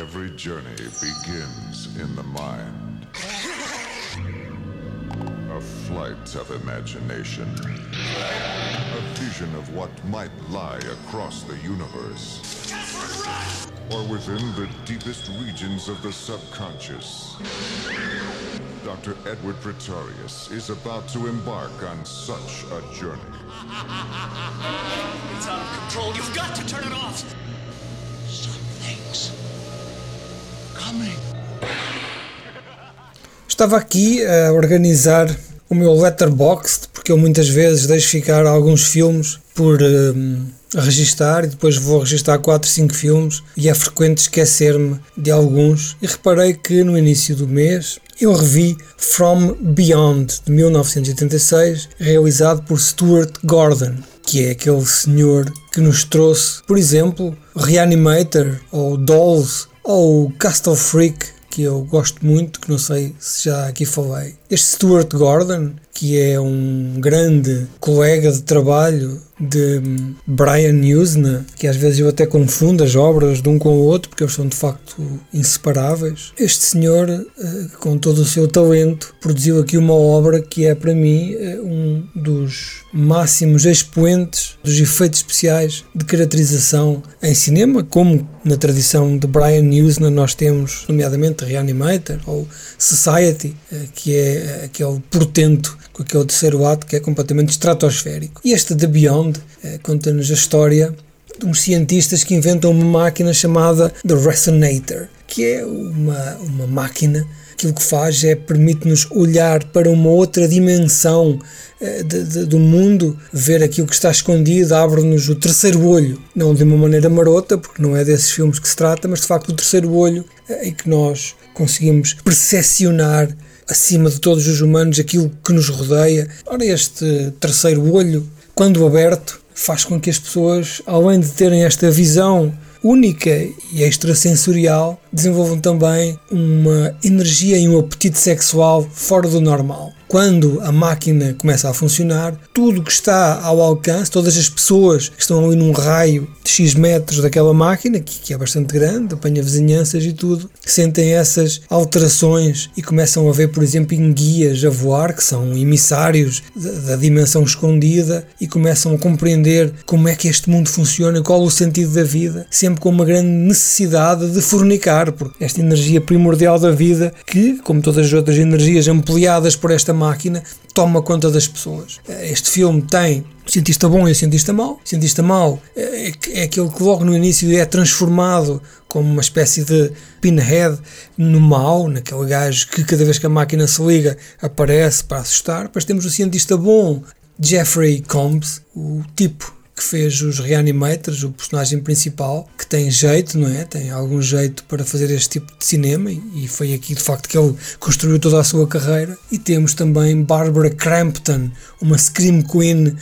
Every journey begins in the mind. A flight of imagination. A vision of what might lie across the universe. Or within the deepest regions of the subconscious. Dr. Edward Pretorius is about to embark on such a journey. It's out of control. You've got to turn it off. Estava aqui a organizar o meu letterboxd, porque eu muitas vezes deixo ficar alguns filmes por hum, registar e depois vou registar 4, 5 filmes e é frequente esquecer-me de alguns. E reparei que no início do mês eu revi From Beyond de 1986, realizado por Stuart Gordon, que é aquele senhor que nos trouxe, por exemplo, Reanimator ou Dolls ou Castle Freak, que eu gosto muito, que não sei se já aqui falei. Este Stuart Gordon, que é um grande colega de trabalho de Brian Usna, que às vezes eu até confundo as obras de um com o outro, porque eles são de facto inseparáveis. Este senhor, eh, com todo o seu talento, produziu aqui uma obra que é para mim eh, um dos máximos expoentes dos efeitos especiais de caracterização em cinema, como na tradição de Brian Usna nós temos, nomeadamente Reanimator ou Society, eh, que é aquele portento com aquele terceiro ato que é completamente estratosférico. E este The Beyond eh, conta-nos a história de uns cientistas que inventam uma máquina chamada The Resonator, que é uma, uma máquina aquilo que faz é permite-nos olhar para uma outra dimensão eh, de, de, do mundo, ver aquilo que está escondido, abre-nos o terceiro olho, não de uma maneira marota, porque não é desses filmes que se trata, mas de facto o terceiro olho eh, em que nós conseguimos percepcionar acima de todos os humanos aquilo que nos rodeia. Ora, este terceiro olho, quando aberto, faz com que as pessoas, além de terem esta visão única e extrasensorial, desenvolvam também uma energia e um apetite sexual fora do normal. Quando a máquina começa a funcionar, tudo que está ao alcance, todas as pessoas que estão ali num raio de X metros daquela máquina, que, que é bastante grande, apanha vizinhanças e tudo, sentem essas alterações e começam a ver, por exemplo, guias a voar, que são emissários da, da dimensão escondida, e começam a compreender como é que este mundo funciona, qual o sentido da vida, sempre com uma grande necessidade de fornicar, porque esta energia primordial da vida, que, como todas as outras energias ampliadas por esta máquina toma conta das pessoas. Este filme tem o cientista bom e o cientista mau. O cientista mau é, é aquele que logo no início é transformado como uma espécie de pinhead no mau, naquele gajo que cada vez que a máquina se liga aparece para assustar. Depois temos o cientista bom, Jeffrey Combs, o tipo que fez os Reanimators, o personagem principal, que tem jeito, não é? Tem algum jeito para fazer este tipo de cinema e foi aqui de facto que ele construiu toda a sua carreira. E temos também Barbara Crampton, uma Scream Queen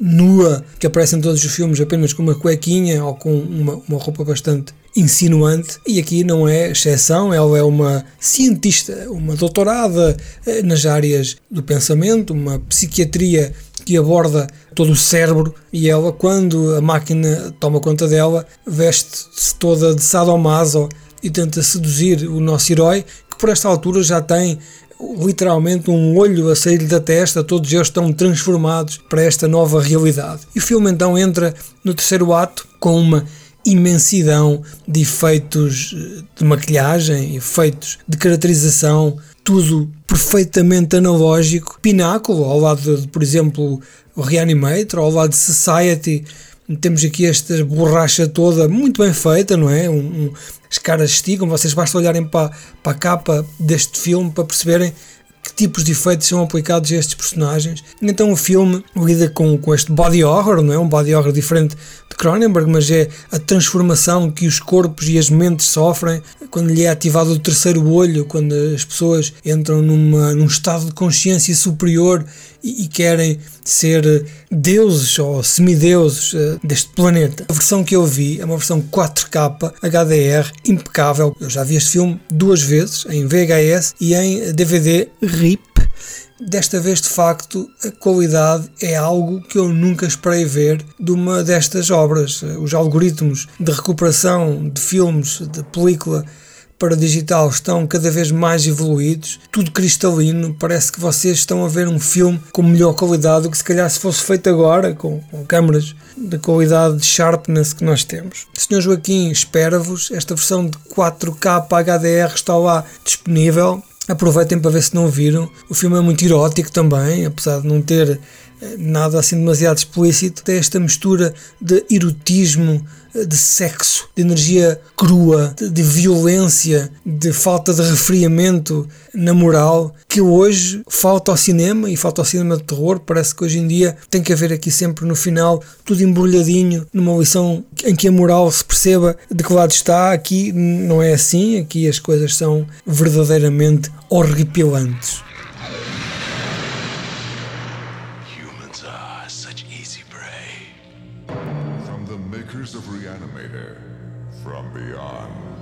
nua, que aparece em todos os filmes apenas com uma cuequinha ou com uma, uma roupa bastante insinuante, e aqui não é exceção, ela é uma cientista, uma doutorada eh, nas áreas do pensamento, uma psiquiatria que aborda todo o cérebro e ela, quando a máquina toma conta dela, veste-se toda de sadomaso e tenta seduzir o nosso herói, que por esta altura já tem literalmente um olho a sair da testa, todos eles estão transformados para esta nova realidade. E o filme então entra no terceiro ato com uma imensidão de efeitos eh, de maquilhagem, efeitos de caracterização, tudo perfeitamente analógico, pináculo, ao lado de, por exemplo, o Reanimator, ao lado de Society, temos aqui esta borracha toda muito bem feita, não é? Um, um, as caras esticam, vocês basta olharem para, para a capa deste filme para perceberem que tipos de efeitos são aplicados a estes personagens. Então o filme lida com, com este body horror, não é? Um body horror diferente de Cronenberg, mas é a transformação que os corpos e as mentes sofrem quando lhe é ativado o terceiro olho, quando as pessoas entram numa, num estado de consciência superior e, e querem ser deuses ou semideuses uh, deste planeta. A versão que eu vi é uma versão 4K HDR impecável. Eu já vi este filme duas vezes, em VHS e em DVD RIP. Desta vez, de facto, a qualidade é algo que eu nunca esperei ver de uma destas obras. Os algoritmos de recuperação de filmes, de película, para digital estão cada vez mais evoluídos, tudo cristalino, parece que vocês estão a ver um filme com melhor qualidade do que se calhar se fosse feito agora, com, com câmaras da qualidade de sharpness que nós temos. Senhor Joaquim, espera-vos, esta versão de 4K HDR está lá disponível. Aproveitem para ver se não viram. O filme é muito erótico também, apesar de não ter eh, nada assim demasiado explícito. Tem esta mistura de erotismo, de sexo, de energia crua, de, de, violência, de falta de refriamento na moral, que hoje falta ao cinema e falta ao cinema de terror. Parece que hoje em dia tem que haver aqui sempre no final tudo embrulhadinho, numa lição em que a moral se perceba de que lado está. Aqui não é assim, aqui as coisas são verdadeiramente horripilantes. on.